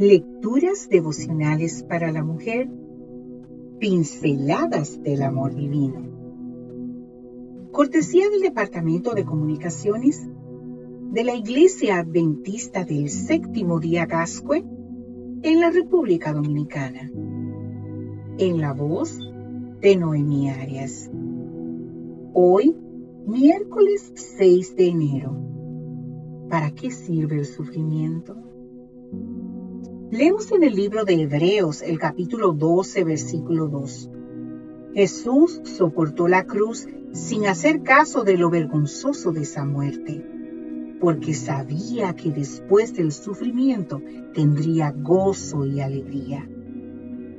Lecturas devocionales para la mujer. Pinceladas del amor divino. Cortesía del Departamento de Comunicaciones de la Iglesia Adventista del Séptimo Día Gascue en la República Dominicana. En la voz de Noemí Arias. Hoy, miércoles 6 de enero. ¿Para qué sirve el sufrimiento? Leemos en el libro de Hebreos el capítulo 12, versículo 2. Jesús soportó la cruz sin hacer caso de lo vergonzoso de esa muerte, porque sabía que después del sufrimiento tendría gozo y alegría,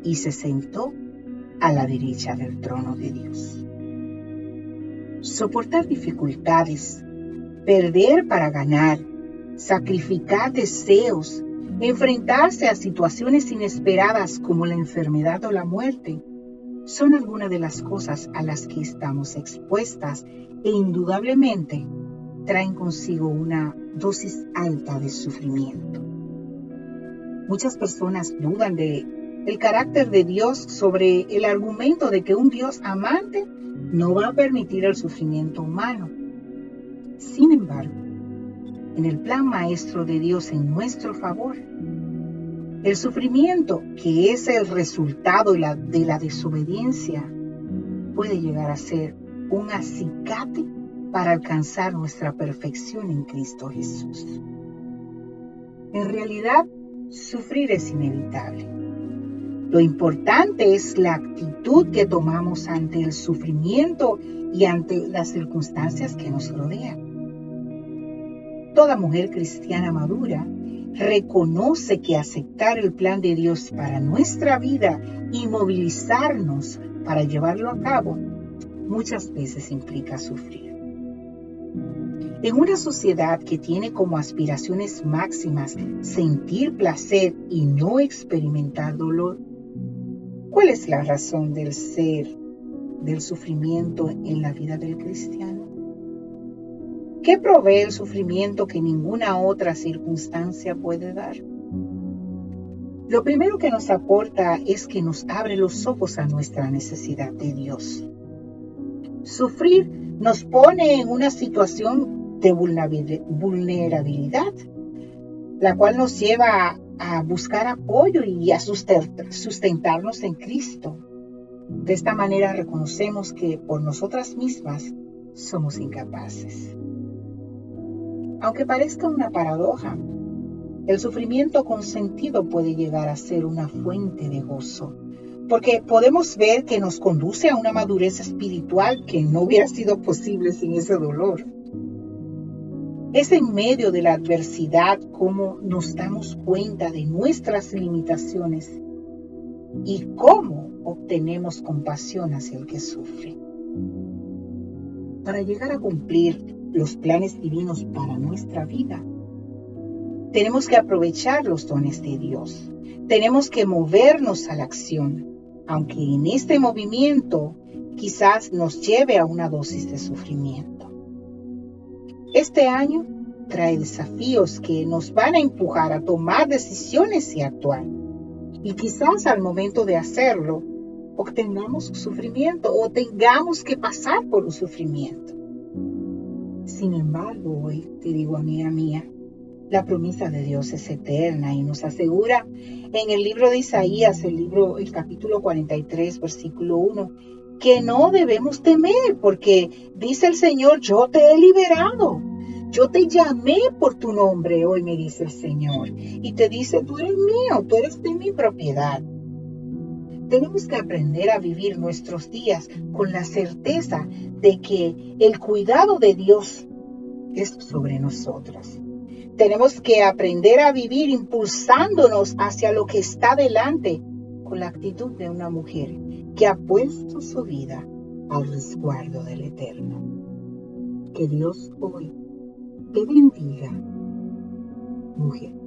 y se sentó a la derecha del trono de Dios. Soportar dificultades, perder para ganar, sacrificar deseos, enfrentarse a situaciones inesperadas como la enfermedad o la muerte, son algunas de las cosas a las que estamos expuestas e indudablemente traen consigo una dosis alta de sufrimiento. Muchas personas dudan de el carácter de Dios sobre el argumento de que un Dios amante no va a permitir el sufrimiento humano. Sin embargo, en el plan maestro de Dios en nuestro favor, el sufrimiento, que es el resultado de la, de la desobediencia, puede llegar a ser un acicate para alcanzar nuestra perfección en Cristo Jesús. En realidad, sufrir es inevitable. Lo importante es la actitud que tomamos ante el sufrimiento y ante las circunstancias que nos rodean. Toda mujer cristiana madura reconoce que aceptar el plan de Dios para nuestra vida y movilizarnos para llevarlo a cabo muchas veces implica sufrir. En una sociedad que tiene como aspiraciones máximas sentir placer y no experimentar dolor, ¿cuál es la razón del ser, del sufrimiento en la vida del cristiano? ¿Qué provee el sufrimiento que ninguna otra circunstancia puede dar? Lo primero que nos aporta es que nos abre los ojos a nuestra necesidad de Dios. Sufrir nos pone en una situación de vulnerabilidad, la cual nos lleva a, buscar apoyo y a sustentarnos en Cristo. De esta manera reconocemos que por nosotras mismas somos incapaces. Aunque parezca una paradoja, el sufrimiento con sentido puede llegar a ser una fuente de gozo, porque podemos ver que nos conduce a una madurez espiritual que no hubiera sido posible sin ese dolor. Es en medio de la adversidad como nos damos cuenta de nuestras limitaciones y cómo obtenemos compasión hacia el que sufre. Para llegar a cumplir los planes divinos para nuestra vida. Tenemos que aprovechar los dones de Dios. Tenemos que movernos a la acción, aunque en este movimiento quizás nos lleve a una dosis de sufrimiento. Este año trae desafíos que nos van a empujar a tomar decisiones y actuar. Y quizás al momento de hacerlo, obtengamos sufrimiento o tengamos que pasar por un sufrimiento. Sin embargo, hoy te digo, amiga mía, la promesa de Dios es eterna y nos asegura en el libro de Isaías, el libro, el capítulo 43, versículo 1, que no debemos temer, porque dice el Señor, yo te he liberado. Yo te llamé por tu nombre, hoy me dice el Señor. Y te dice, tú eres mío, tú eres de mi propiedad. Tenemos que aprender a vivir nuestros días con la certeza de que el cuidado de Dios es sobre nosotros. Tenemos que aprender a vivir impulsándonos hacia lo que está delante con la actitud de una mujer que ha puesto su vida al resguardo del Eterno. Que Dios hoy te bendiga, mujer.